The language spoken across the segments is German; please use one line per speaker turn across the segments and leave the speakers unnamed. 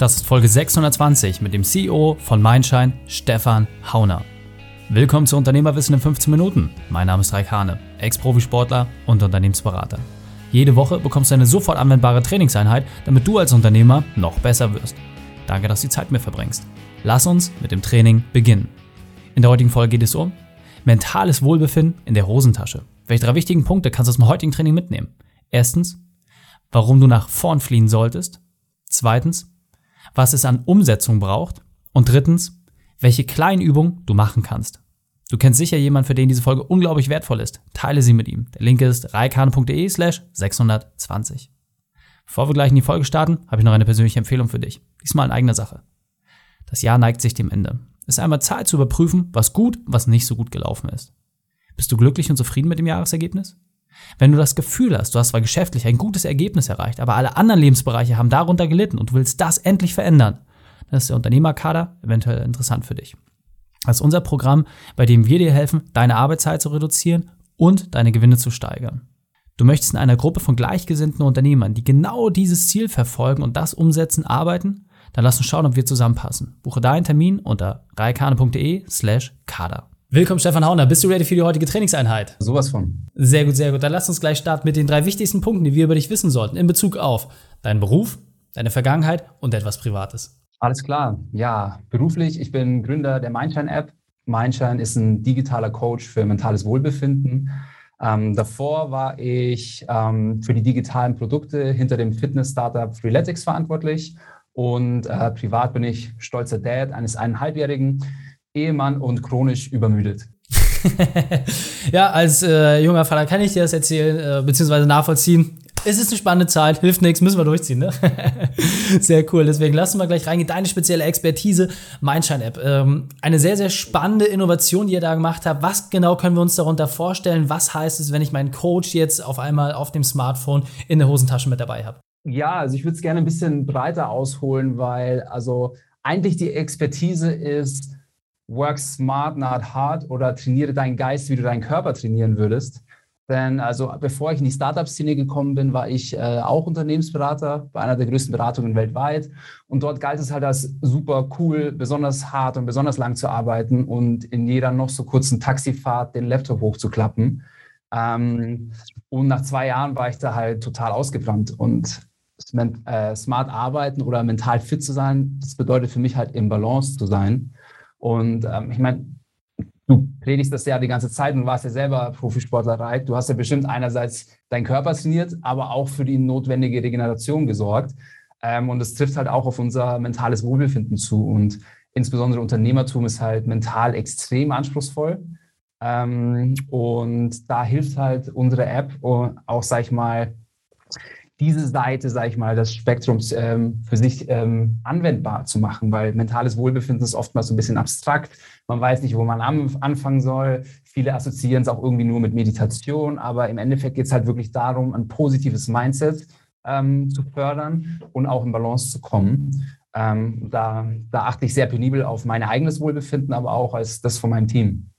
Das ist Folge 620 mit dem CEO von Mindshine, Stefan Hauner. Willkommen zu Unternehmerwissen in 15 Minuten. Mein Name ist Raik Hane, Ex-Profisportler und Unternehmensberater. Jede Woche bekommst du eine sofort anwendbare Trainingseinheit, damit du als Unternehmer noch besser wirst. Danke, dass du die Zeit mit mir verbringst. Lass uns mit dem Training beginnen. In der heutigen Folge geht es um mentales Wohlbefinden in der Hosentasche. Welche drei wichtigen Punkte kannst du aus dem heutigen Training mitnehmen? Erstens, warum du nach vorn fliehen solltest. Zweitens, was es an Umsetzung braucht. Und drittens, welche kleinen Übungen du machen kannst. Du kennst sicher jemanden, für den diese Folge unglaublich wertvoll ist. Teile sie mit ihm. Der Link ist reikane.de slash 620. Bevor wir gleich in die Folge starten, habe ich noch eine persönliche Empfehlung für dich. Diesmal in eigener Sache. Das Jahr neigt sich dem Ende. Es ist einmal Zeit zu überprüfen, was gut, was nicht so gut gelaufen ist. Bist du glücklich und zufrieden mit dem Jahresergebnis? Wenn du das Gefühl hast, du hast zwar geschäftlich ein gutes Ergebnis erreicht, aber alle anderen Lebensbereiche haben darunter gelitten und du willst das endlich verändern, dann ist der Unternehmerkader eventuell interessant für dich. Das ist unser Programm, bei dem wir dir helfen, deine Arbeitszeit zu reduzieren und deine Gewinne zu steigern. Du möchtest in einer Gruppe von gleichgesinnten Unternehmern, die genau dieses Ziel verfolgen und das umsetzen, arbeiten? Dann lass uns schauen, ob wir zusammenpassen. Buche deinen Termin unter reikane.de slash kader. Willkommen, Stefan Hauner. Bist du ready für die heutige Trainingseinheit?
Sowas von.
Sehr gut, sehr gut. Dann lass uns gleich starten mit den drei wichtigsten Punkten, die wir über dich wissen sollten in Bezug auf deinen Beruf, deine Vergangenheit und etwas Privates.
Alles klar. Ja, beruflich, ich bin Gründer der Mindshine-App. Mindshine ist ein digitaler Coach für mentales Wohlbefinden. Ähm, davor war ich ähm, für die digitalen Produkte hinter dem Fitness-Startup Freeletics verantwortlich und äh, privat bin ich stolzer Dad eines eineinhalbjährigen Ehemann und chronisch übermüdet.
ja, als äh, junger Vater kann ich dir das erzählen, äh, beziehungsweise nachvollziehen. Es ist eine spannende Zeit, hilft nichts, müssen wir durchziehen, ne? sehr cool. Deswegen lassen wir gleich reingehen. Deine spezielle Expertise, Mindshine-App. Ähm, eine sehr, sehr spannende Innovation, die ihr da gemacht habt. Was genau können wir uns darunter vorstellen? Was heißt es, wenn ich meinen Coach jetzt auf einmal auf dem Smartphone in der Hosentasche mit dabei habe?
Ja, also ich würde es gerne ein bisschen breiter ausholen, weil also eigentlich die Expertise ist, work smart, not hard oder trainiere deinen Geist, wie du deinen Körper trainieren würdest. Denn also bevor ich in die Startup-Szene gekommen bin, war ich äh, auch Unternehmensberater bei einer der größten Beratungen weltweit. Und dort galt es halt als super cool, besonders hart und besonders lang zu arbeiten und in jeder noch so kurzen Taxifahrt den Laptop hochzuklappen. Ähm, und nach zwei Jahren war ich da halt total ausgebrannt. Und äh, smart arbeiten oder mental fit zu sein, das bedeutet für mich halt im Balance zu sein. Und ähm, ich meine, du predigst das ja die ganze Zeit und warst ja selber Profisportler, Du hast ja bestimmt einerseits deinen Körper trainiert, aber auch für die notwendige Regeneration gesorgt. Ähm, und es trifft halt auch auf unser mentales Wohlbefinden zu. Und insbesondere Unternehmertum ist halt mental extrem anspruchsvoll. Ähm, und da hilft halt unsere App auch, sag ich mal, diese Seite, sage ich mal, des Spektrums ähm, für sich ähm, anwendbar zu machen, weil mentales Wohlbefinden ist oftmals so ein bisschen abstrakt. Man weiß nicht, wo man anfangen soll. Viele assoziieren es auch irgendwie nur mit Meditation, aber im Endeffekt geht es halt wirklich darum, ein positives Mindset ähm, zu fördern und auch in Balance zu kommen. Ähm, da, da achte ich sehr penibel auf mein eigenes Wohlbefinden, aber auch als das von meinem Team.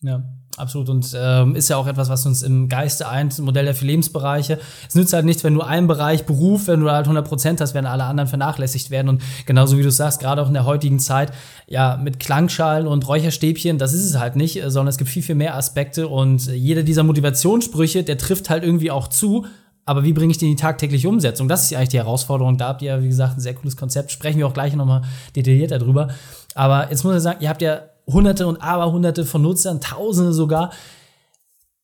Ja. Absolut. Und ähm, ist ja auch etwas, was uns im Geiste eint, ein Modell der vier Lebensbereiche. Es nützt halt nichts, wenn du einen Bereich Beruf, wenn du halt 100 Prozent hast, werden alle anderen vernachlässigt werden. Und genauso wie du sagst, gerade auch in der heutigen Zeit, ja, mit Klangschalen und Räucherstäbchen, das ist es halt nicht, sondern es gibt viel, viel mehr Aspekte. Und jeder dieser Motivationssprüche, der trifft halt irgendwie auch zu. Aber wie bringe ich die in die tagtägliche Umsetzung? Das ist ja eigentlich die Herausforderung. Da habt ihr ja, wie gesagt, ein sehr cooles Konzept. Sprechen wir auch gleich nochmal detailliert darüber. Aber jetzt muss ich sagen, ihr habt ja Hunderte und Aberhunderte von Nutzern, Tausende sogar.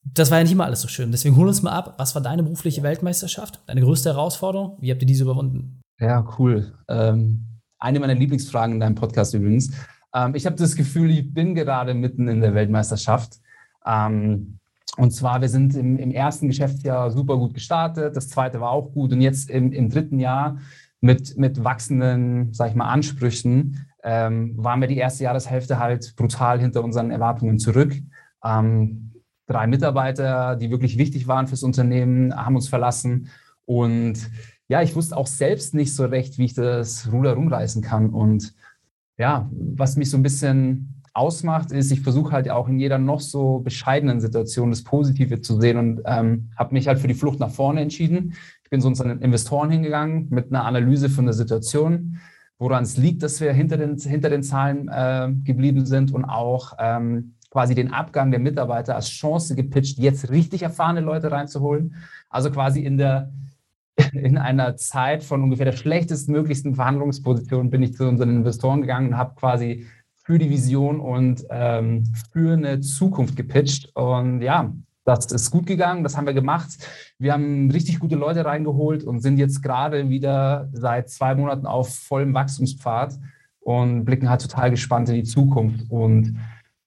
Das war ja nicht immer alles so schön. Deswegen hol uns mal ab. Was war deine berufliche Weltmeisterschaft? Deine größte Herausforderung? Wie habt ihr diese überwunden?
Ja, cool. Ähm, eine meiner Lieblingsfragen in deinem Podcast übrigens. Ähm, ich habe das Gefühl, ich bin gerade mitten in der Weltmeisterschaft. Ähm, und zwar, wir sind im, im, ersten Geschäftsjahr super gut gestartet. Das zweite war auch gut. Und jetzt im, im dritten Jahr mit, mit wachsenden, sag ich mal, Ansprüchen ähm, waren wir die erste Jahreshälfte halt brutal hinter unseren Erwartungen zurück. Ähm, drei Mitarbeiter, die wirklich wichtig waren fürs Unternehmen, haben uns verlassen. Und ja, ich wusste auch selbst nicht so recht, wie ich das Ruder rumreißen kann. Und ja, was mich so ein bisschen ausmacht, ist, ich versuche halt auch in jeder noch so bescheidenen Situation das Positive zu sehen und ähm, habe mich halt für die Flucht nach vorne entschieden. Ich bin so zu unseren Investoren hingegangen mit einer Analyse von der Situation woran es liegt, dass wir hinter den, hinter den Zahlen äh, geblieben sind und auch ähm, quasi den Abgang der Mitarbeiter als Chance gepitcht, jetzt richtig erfahrene Leute reinzuholen. Also quasi in der in einer Zeit von ungefähr der schlechtestmöglichsten Verhandlungsposition bin ich zu unseren Investoren gegangen und habe quasi für die Vision und ähm, für eine Zukunft gepitcht. Und ja, das ist gut gegangen, das haben wir gemacht. Wir haben richtig gute Leute reingeholt und sind jetzt gerade wieder seit zwei Monaten auf vollem Wachstumspfad und blicken halt total gespannt in die Zukunft. Und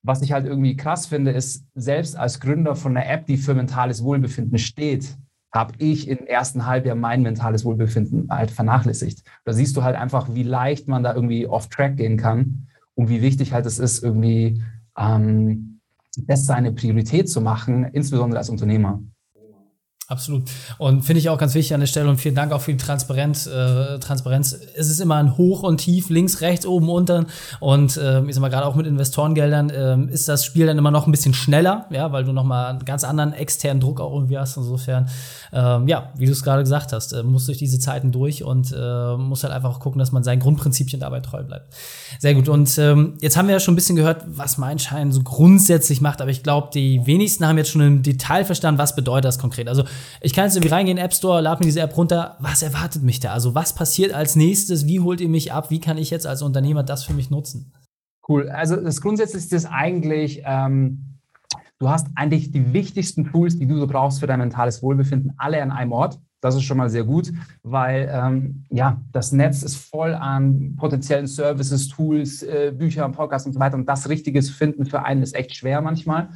was ich halt irgendwie krass finde, ist, selbst als Gründer von einer App, die für mentales Wohlbefinden steht, habe ich im ersten Halbjahr mein mentales Wohlbefinden halt vernachlässigt. Da siehst du halt einfach, wie leicht man da irgendwie off-track gehen kann und wie wichtig halt es ist, irgendwie ähm, das seine Priorität zu machen, insbesondere als Unternehmer.
Absolut. Und finde ich auch ganz wichtig an der Stelle und vielen Dank auch für die Transparenz. Äh, Transparenz. Es ist immer ein Hoch und Tief, links, rechts, oben, unten. Und äh, ich sag mal, gerade auch mit Investorengeldern äh, ist das Spiel dann immer noch ein bisschen schneller, ja, weil du nochmal einen ganz anderen externen Druck auch irgendwie hast. Insofern, ähm, ja, wie du es gerade gesagt hast, äh, muss durch diese Zeiten durch und äh, muss halt einfach gucken, dass man seinen Grundprinzipien dabei treu bleibt. Sehr gut. Und ähm, jetzt haben wir ja schon ein bisschen gehört, was mein Schein so grundsätzlich macht, aber ich glaube, die wenigsten haben jetzt schon im Detail verstanden, was bedeutet das konkret. Also ich kann jetzt irgendwie reingehen, App Store, lade mir diese App runter. Was erwartet mich da? Also was passiert als nächstes? Wie holt ihr mich ab? Wie kann ich jetzt als Unternehmer das für mich nutzen?
Cool. Also das Grundsätzliche ist eigentlich, ähm, du hast eigentlich die wichtigsten Tools, die du so brauchst für dein mentales Wohlbefinden, alle an einem Ort. Das ist schon mal sehr gut, weil ähm, ja, das Netz ist voll an potenziellen Services, Tools, äh, Büchern, Podcasts und so weiter. Und das Richtige zu finden für einen ist echt schwer manchmal.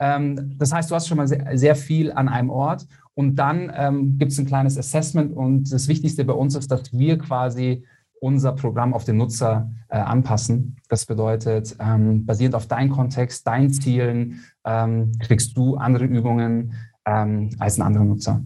Ähm, das heißt, du hast schon mal sehr, sehr viel an einem Ort. Und dann ähm, gibt es ein kleines Assessment. Und das Wichtigste bei uns ist, dass wir quasi unser Programm auf den Nutzer äh, anpassen. Das bedeutet, ähm, basierend auf deinem Kontext, deinen Zielen, ähm, kriegst du andere Übungen ähm, als ein anderer Nutzer.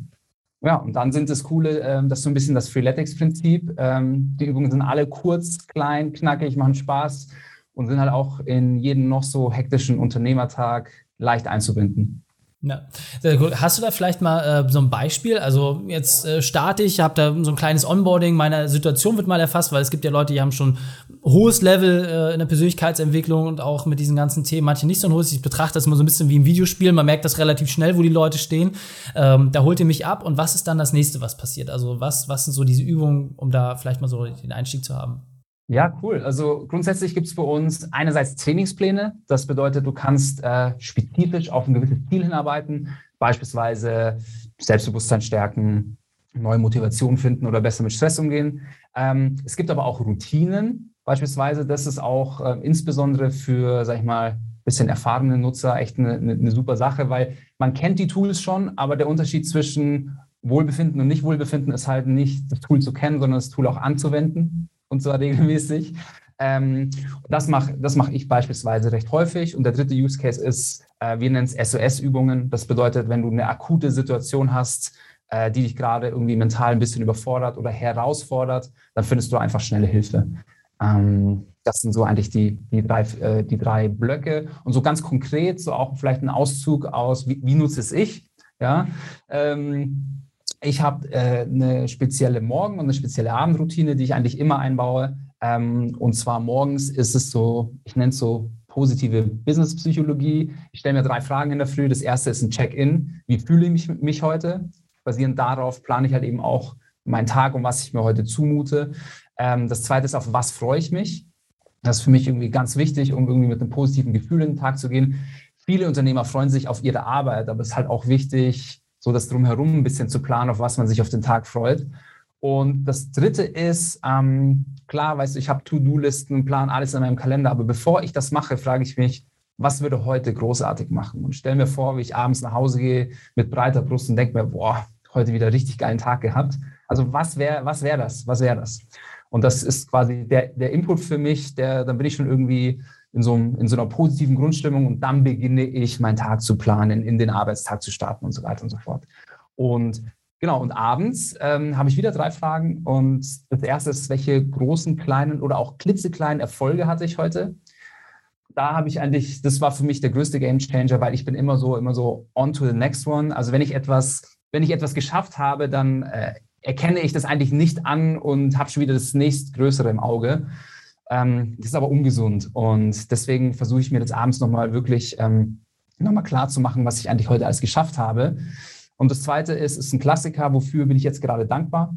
Ja, und dann sind das Coole, ähm, das ist so ein bisschen das Freeletics-Prinzip. Ähm, die Übungen sind alle kurz, klein, knackig, machen Spaß und sind halt auch in jeden noch so hektischen Unternehmertag leicht einzubinden.
Ja, sehr gut. Hast du da vielleicht mal äh, so ein Beispiel? Also jetzt äh, starte ich, habe da so ein kleines Onboarding, meine Situation wird mal erfasst, weil es gibt ja Leute, die haben schon hohes Level äh, in der Persönlichkeitsentwicklung und auch mit diesen ganzen Themen, manche nicht so ein hohes. Ich betrachte das immer so ein bisschen wie ein Videospiel, man merkt das relativ schnell, wo die Leute stehen. Ähm, da holt ihr mich ab und was ist dann das nächste, was passiert? Also was, was sind so diese Übungen, um da vielleicht mal so den Einstieg zu haben?
Ja, cool. Also grundsätzlich gibt es bei uns einerseits Trainingspläne. Das bedeutet, du kannst äh, spezifisch auf ein gewisses Ziel hinarbeiten, beispielsweise Selbstbewusstsein stärken, neue Motivation finden oder besser mit Stress umgehen. Ähm, es gibt aber auch Routinen, beispielsweise. Das ist auch äh, insbesondere für, sag ich mal, bisschen erfahrene Nutzer echt eine, eine, eine super Sache, weil man kennt die Tools schon, aber der Unterschied zwischen Wohlbefinden und Nicht-Wohlbefinden ist halt nicht das Tool zu kennen, sondern das Tool auch anzuwenden und zwar regelmäßig. Ähm, das mache das mach ich beispielsweise recht häufig. Und der dritte Use Case ist, äh, wir nennen es SOS-Übungen. Das bedeutet, wenn du eine akute Situation hast, äh, die dich gerade irgendwie mental ein bisschen überfordert oder herausfordert, dann findest du einfach schnelle Hilfe. Ähm, das sind so eigentlich die, die, drei, äh, die drei Blöcke. Und so ganz konkret, so auch vielleicht ein Auszug aus, wie, wie nutze es ich? Ja, ähm, ich habe äh, eine spezielle Morgen- und eine spezielle Abendroutine, die ich eigentlich immer einbaue. Ähm, und zwar morgens ist es so, ich nenne es so positive Business-Psychologie. Ich stelle mir drei Fragen in der Früh. Das erste ist ein Check-in. Wie fühle ich mich, mich heute? Basierend darauf plane ich halt eben auch meinen Tag und was ich mir heute zumute. Ähm, das zweite ist, auf was freue ich mich? Das ist für mich irgendwie ganz wichtig, um irgendwie mit einem positiven Gefühl in den Tag zu gehen. Viele Unternehmer freuen sich auf ihre Arbeit, aber es ist halt auch wichtig, so das Drumherum ein bisschen zu planen, auf was man sich auf den Tag freut. Und das Dritte ist, ähm, klar, weißt du, ich habe To-Do-Listen, plan alles in meinem Kalender, aber bevor ich das mache, frage ich mich, was würde heute großartig machen? Und stell mir vor, wie ich abends nach Hause gehe mit breiter Brust und denke mir, boah, heute wieder richtig geilen Tag gehabt. Also was wäre was wär das? Was wäre das? Und das ist quasi der, der Input für mich, der, dann bin ich schon irgendwie in so, in so einer positiven Grundstimmung und dann beginne ich, meinen Tag zu planen, in den Arbeitstag zu starten und so weiter und so fort. Und genau, und abends ähm, habe ich wieder drei Fragen. Und das erste ist, welche großen, kleinen oder auch klitzekleinen Erfolge hatte ich heute? Da habe ich eigentlich, das war für mich der größte Game Changer, weil ich bin immer so, immer so on to the next one. Also wenn ich etwas, wenn ich etwas geschafft habe, dann äh, erkenne ich das eigentlich nicht an und habe schon wieder das nächstgrößere im Auge. Ähm, das ist aber ungesund und deswegen versuche ich mir das abends nochmal wirklich ähm, nochmal klar zu machen, was ich eigentlich heute alles geschafft habe. Und das Zweite ist, ist ein Klassiker, wofür bin ich jetzt gerade dankbar?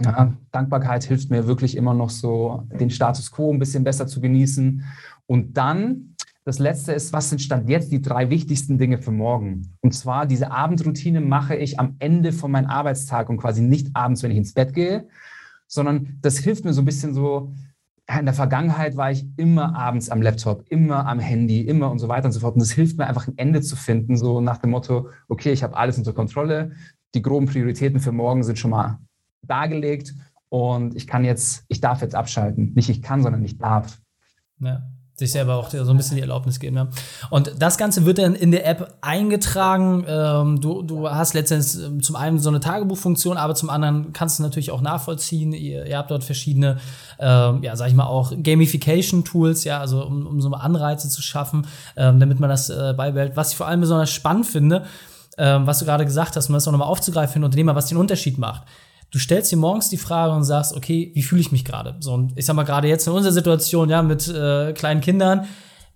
Ja, Dankbarkeit hilft mir wirklich immer noch so, den Status quo ein bisschen besser zu genießen. Und dann, das Letzte ist, was sind Stand jetzt die drei wichtigsten Dinge für morgen? Und zwar, diese Abendroutine mache ich am Ende von meinem Arbeitstag und quasi nicht abends, wenn ich ins Bett gehe, sondern das hilft mir so ein bisschen so, in der Vergangenheit war ich immer abends am Laptop, immer am Handy, immer und so weiter und so fort. Und das hilft mir einfach ein Ende zu finden, so nach dem Motto, okay, ich habe alles unter Kontrolle, die groben Prioritäten für morgen sind schon mal dargelegt und ich kann jetzt, ich darf jetzt abschalten. Nicht ich kann, sondern ich darf.
Ja sich selber auch so ein bisschen die Erlaubnis geben. Ja. Und das Ganze wird dann in der App eingetragen. Ähm, du, du hast letztendlich ähm, zum einen so eine Tagebuchfunktion, aber zum anderen kannst du natürlich auch nachvollziehen. Ihr, ihr habt dort verschiedene, ähm, ja, sag ich mal auch Gamification-Tools, ja, also um, um so Anreize zu schaffen, ähm, damit man das äh, beibehält. Was ich vor allem besonders spannend finde, ähm, was du gerade gesagt hast, um das auch nochmal aufzugreifen für den Unternehmer, was den Unterschied macht du stellst dir morgens die Frage und sagst, okay, wie fühle ich mich gerade? So, und ich sag mal, gerade jetzt in unserer Situation, ja, mit äh, kleinen Kindern,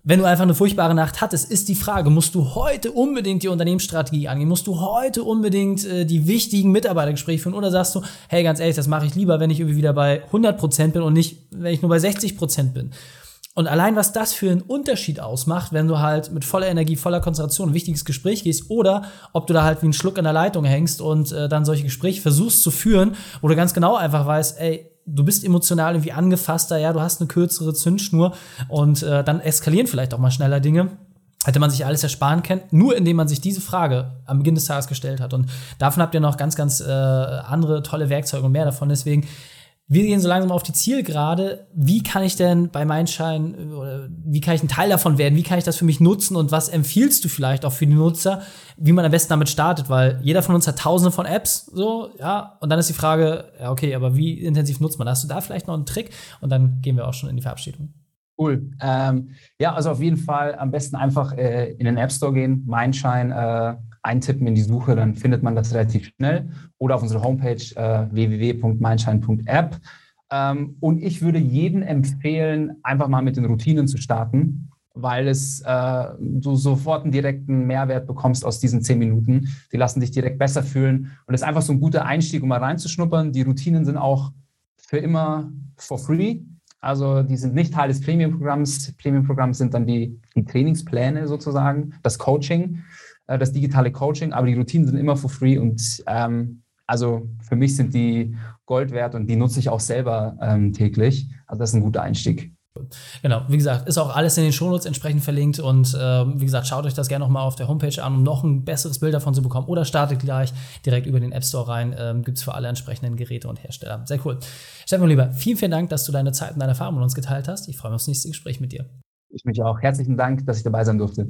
wenn du einfach eine furchtbare Nacht hattest, ist die Frage, musst du heute unbedingt die Unternehmensstrategie angehen? Musst du heute unbedingt äh, die wichtigen Mitarbeitergespräche führen? Oder sagst du, hey, ganz ehrlich, das mache ich lieber, wenn ich irgendwie wieder bei 100% bin und nicht, wenn ich nur bei 60% bin? Und allein was das für einen Unterschied ausmacht, wenn du halt mit voller Energie, voller Konzentration ein wichtiges Gespräch gehst oder ob du da halt wie ein Schluck an der Leitung hängst und äh, dann solche Gespräche versuchst zu führen, wo du ganz genau einfach weißt, ey, du bist emotional irgendwie angefasster, ja, du hast eine kürzere Zündschnur und äh, dann eskalieren vielleicht auch mal schneller Dinge hätte man sich alles ersparen können, nur indem man sich diese Frage am Beginn des Tages gestellt hat. Und davon habt ihr noch ganz, ganz äh, andere tolle Werkzeuge und mehr davon. Deswegen wir gehen so langsam auf die Zielgerade. Wie kann ich denn bei Mindshine oder wie kann ich ein Teil davon werden? Wie kann ich das für mich nutzen und was empfiehlst du vielleicht auch für die Nutzer, wie man am besten damit startet? Weil jeder von uns hat tausende von Apps, so, ja. Und dann ist die Frage, ja, okay, aber wie intensiv nutzt man? Hast du da vielleicht noch einen Trick? Und dann gehen wir auch schon in die Verabschiedung.
Cool. Ähm, ja, also auf jeden Fall am besten einfach äh, in den App Store gehen, Mindshine äh, eintippen in die Suche, dann findet man das relativ schnell. Oder auf unserer Homepage äh, www.mindshine.app. Ähm, und ich würde jedem empfehlen, einfach mal mit den Routinen zu starten, weil es äh, du sofort einen direkten Mehrwert bekommst aus diesen zehn Minuten. Die lassen dich direkt besser fühlen. Und es ist einfach so ein guter Einstieg, um mal reinzuschnuppern. Die Routinen sind auch für immer for free. Also die sind nicht Teil des Premium-Programms. Premium-Programm sind dann die, die Trainingspläne sozusagen, das Coaching. Äh, das digitale Coaching, aber die Routinen sind immer for free und ähm, also für mich sind die Gold wert und die nutze ich auch selber ähm, täglich. Also das ist ein guter Einstieg.
Genau, wie gesagt, ist auch alles in den Shownotes entsprechend verlinkt und ähm, wie gesagt, schaut euch das gerne nochmal auf der Homepage an, um noch ein besseres Bild davon zu bekommen oder startet gleich direkt über den App Store rein. Ähm, Gibt es für alle entsprechenden Geräte und Hersteller. Sehr cool. Stefan, lieber, vielen, vielen Dank, dass du deine Zeit und deine Erfahrungen mit uns geteilt hast. Ich freue mich aufs nächste Gespräch mit dir.
Ich mich auch. Herzlichen Dank, dass ich dabei sein durfte.